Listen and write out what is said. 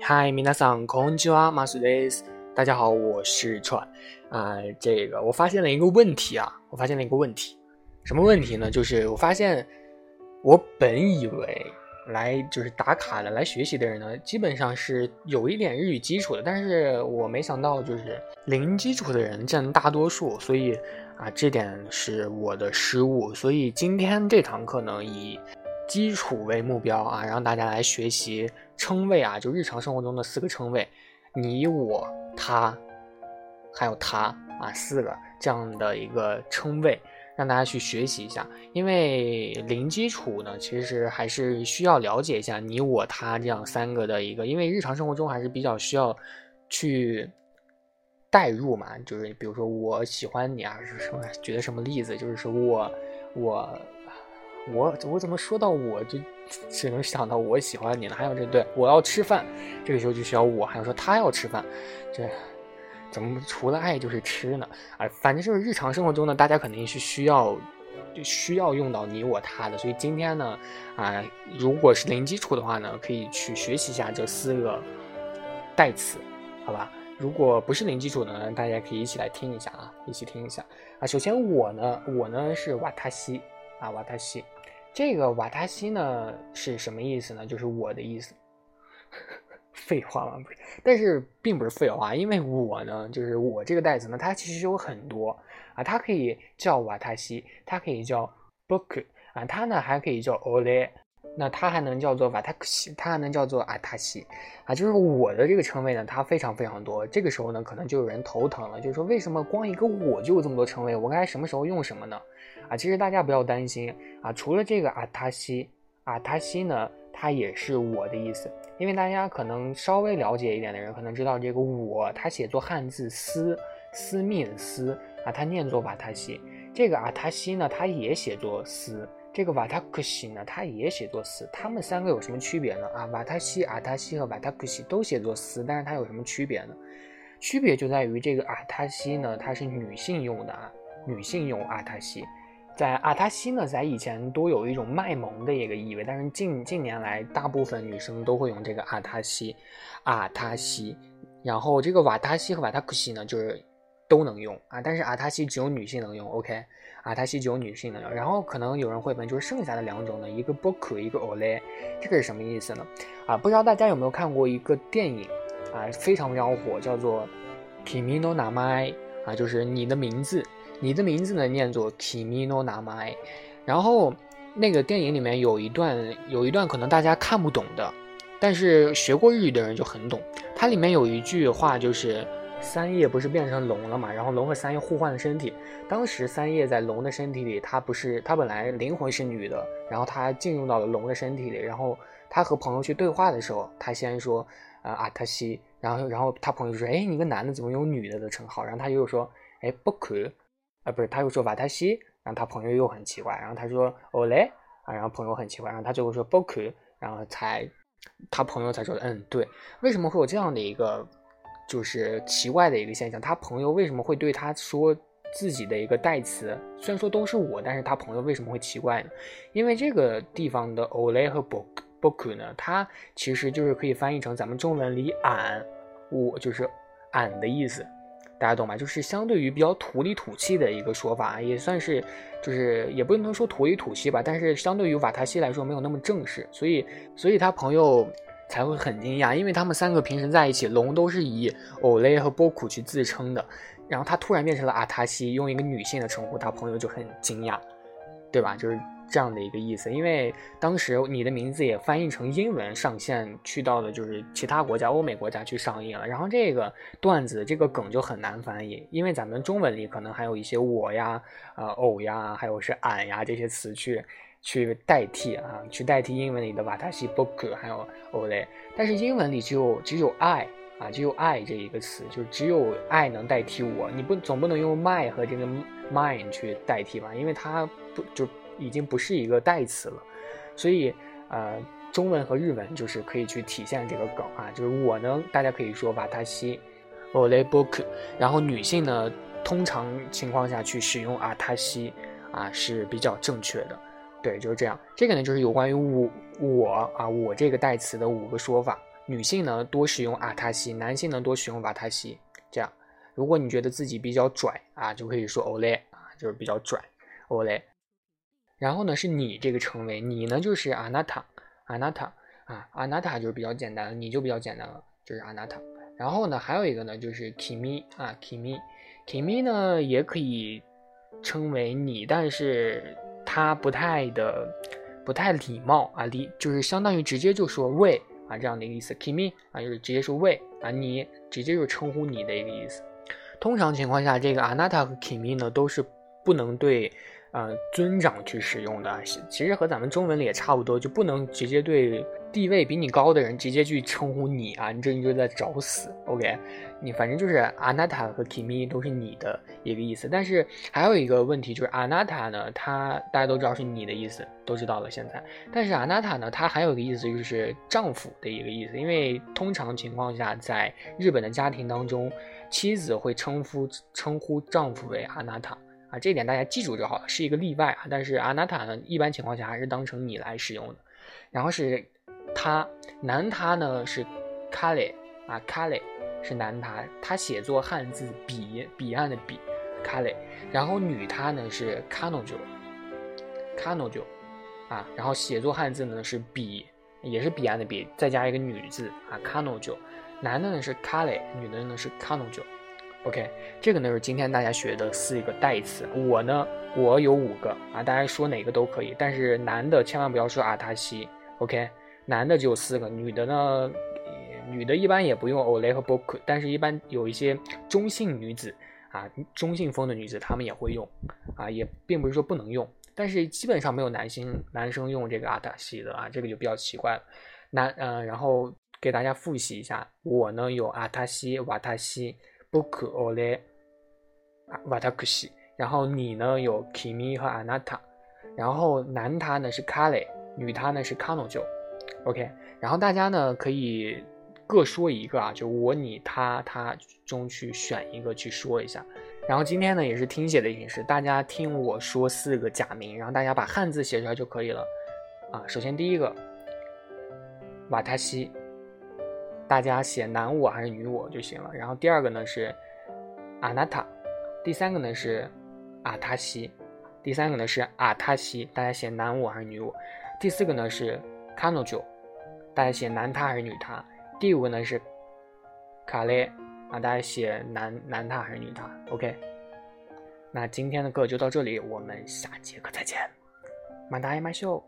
嗨，皆さんこんにちは、マスです。大家好，我是川。啊，这个我发现了一个问题啊，我发现了一个问题，什么问题呢？就是我发现，我本以为来就是打卡的来学习的人呢，基本上是有一点日语基础的，但是我没想到就是零基础的人占大多数，所以啊，这点是我的失误。所以今天这堂课呢，以 基础为目标啊，让大家来学习称谓啊，就日常生活中的四个称谓，你、我、他，还有他啊，四个这样的一个称谓，让大家去学习一下。因为零基础呢，其实还是需要了解一下你、我、他这样三个的一个，因为日常生活中还是比较需要去代入嘛，就是比如说我喜欢你啊，是什么？举的什么例子？就是说我我。我我怎么说到我就只能想到我喜欢你了？还有这对我要吃饭，这个时候就需要我，还有说他要吃饭，这怎么除了爱就是吃呢？啊，反正就是日常生活中呢，大家肯定是需要就需要用到你我他的，所以今天呢，啊，如果是零基础的话呢，可以去学习一下这四个代词，好吧？如果不是零基础的呢，大家可以一起来听一下啊，一起听一下啊。首先我呢，我呢是瓦塔西。啊，瓦塔西，这个瓦塔西呢是什么意思呢？就是我的意思。废话吗？不是，但是并不是废话，因为我呢，就是我这个袋子呢，它其实有很多啊，它可以叫瓦塔西，它可以叫 book 啊，它呢还可以叫 ole。那它还能叫做瓦塔西，它还能叫做阿塔西，啊，就是我的这个称谓呢，它非常非常多。这个时候呢，可能就有人头疼了，就是说为什么光一个我就有这么多称谓？我该什么时候用什么呢？啊，其实大家不要担心啊，除了这个阿塔西，阿塔西呢，它也是我的意思。因为大家可能稍微了解一点的人，可能知道这个我，它写作汉字私，私密的私啊，它念作瓦塔西。这个阿塔西呢，它也写作思。这个瓦塔克西呢，它也写作斯，它们三个有什么区别呢？啊，瓦塔西、阿塔西和瓦塔克西都写作斯，但是它有什么区别呢？区别就在于这个阿塔西呢，它是女性用的啊，女性用阿塔西，在阿塔西呢，在以前都有一种卖萌的一个意味，但是近近年来，大部分女生都会用这个阿塔西，阿塔西，然后这个瓦塔西和瓦塔克西呢，就是都能用啊，但是阿塔西只有女性能用，OK。啊，它是只有女性能用，然后可能有人会问，就是剩下的两种呢，一个 boku，一个 ole，这个是什么意思呢？啊，不知道大家有没有看过一个电影啊，非常非常火，叫做 kimi no namai，啊，就是你的名字，你的名字呢念作 kimi no namai，然后那个电影里面有一段，有一段可能大家看不懂的，但是学过日语的人就很懂，它里面有一句话就是。三叶不是变成龙了嘛？然后龙和三叶互换了身体。当时三叶在龙的身体里，他不是他本来灵魂是女的，然后他进入到了龙的身体里。然后他和朋友去对话的时候，他先说啊阿塔西，然后然后他朋友说哎你个男的怎么有女的的称号？然后他又说哎不可啊不是他又说瓦塔西，然后他朋友又很奇怪，然后他说哦嘞啊，然后朋友很奇怪，然后他最后说不可，然后才他朋友才说嗯对，为什么会有这样的一个？就是奇怪的一个现象，他朋友为什么会对他说自己的一个代词？虽然说都是我，但是他朋友为什么会奇怪呢？因为这个地方的 ole 和 book book 呢，它其实就是可以翻译成咱们中文里俺我就是俺的意思，大家懂吗？就是相对于比较土里土气的一个说法，也算是就是也不能说土里土气吧，但是相对于瓦塔西来说没有那么正式，所以所以他朋友。才会很惊讶，因为他们三个平时在一起，龙都是以欧雷和波库去自称的，然后他突然变成了阿塔西，用一个女性的称呼，他朋友就很惊讶，对吧？就是这样的一个意思。因为当时你的名字也翻译成英文上线，去到的就是其他国家，欧美国家去上映了，然后这个段子这个梗就很难翻译，因为咱们中文里可能还有一些我呀、呃偶呀，还有是俺呀这些词去。去代替啊，去代替英文里的瓦塔西、book 还有 ole，但是英文里只有只有爱啊，只有爱这一个词，就只有爱能代替我。你不总不能用 my 和这个 mine 去代替吧？因为它不就已经不是一个代词了。所以呃，中文和日文就是可以去体现这个梗啊，就是我呢，大家可以说瓦塔西、ole、book，然后女性呢，通常情况下去使用阿塔西啊是比较正确的。对，就是这样。这个呢，就是有关于我我啊我这个代词的五个说法。女性呢多使用阿塔西，男性呢多使用瓦塔西。这样，如果你觉得自己比较拽啊，就可以说 ole 啊，就是比较拽 ole。然后呢，是你这个称谓，你呢就是 anata，anata 啊，anata 就是比较简单，你就比较简单了，就是 anata。然后呢，还有一个呢就是 kimi 啊，kimi，kimi 呢也可以称为你，但是他不太的不太礼貌啊，礼就是相当于直接就说喂啊这样的一个意思，kimi 啊就是直接说喂啊你。直接就称呼你的一个意思。通常情况下，这个 anata 和 kimi 呢都是不能对。呃，尊长去使用的，其实和咱们中文里也差不多，就不能直接对地位比你高的人直接去称呼你啊，你这你就在找死。OK，你反正就是 anata 和 kimi 都是你的一个意思，但是还有一个问题就是 anata 呢，它大家都知道是你的意思，都知道了现在。但是 anata 呢，它还有一个意思就是丈夫的一个意思，因为通常情况下，在日本的家庭当中，妻子会称呼称呼丈夫为 anata。啊，这一点大家记住就好了，是一个例外啊。但是阿纳塔呢，一般情况下还是当成你来使用的。然后是他，男他呢是卡雷啊，卡雷是男他，他写作汉字彼彼岸的彼，卡雷。然后女他呢是卡诺九，卡诺九啊。然后写作汉字呢是彼，也是彼岸的彼，再加一个女字啊，卡诺九。男的呢是卡雷，女的呢是卡诺九。OK，这个呢是今天大家学的四个代词。我呢，我有五个啊，大家说哪个都可以。但是男的千万不要说阿塔西。OK，男的只有四个，女的呢，女的一般也不用 ole 和 bok 但是一般有一些中性女子啊，中性风的女子她们也会用啊，也并不是说不能用，但是基本上没有男性男生用这个阿塔西的啊，这个就比较奇怪了。男，嗯，然后给大家复习一下，我呢有阿塔西、瓦塔西。不可哦嘞，瓦塔克西。然后你呢有 kimi 和 anata，然后男他呢是 kale，女他呢是 kano jo。OK，然后大家呢可以各说一个啊，就我你他他中去选一个去说一下。然后今天呢也是听写的形式，大家听我说四个假名，然后大家把汉字写出来就可以了啊。首先第一个瓦塔西。大家写男我还是女我就行了。然后第二个呢是阿纳塔，第三个呢是阿塔西，第三个呢是阿塔西，大家写男我还是女我？第四个呢是卡诺九，大家写男他还是女他？第五个呢是卡雷啊，大家写男男他还是女他？OK，那今天的课就到这里，我们下节课再见，马达伊马秀。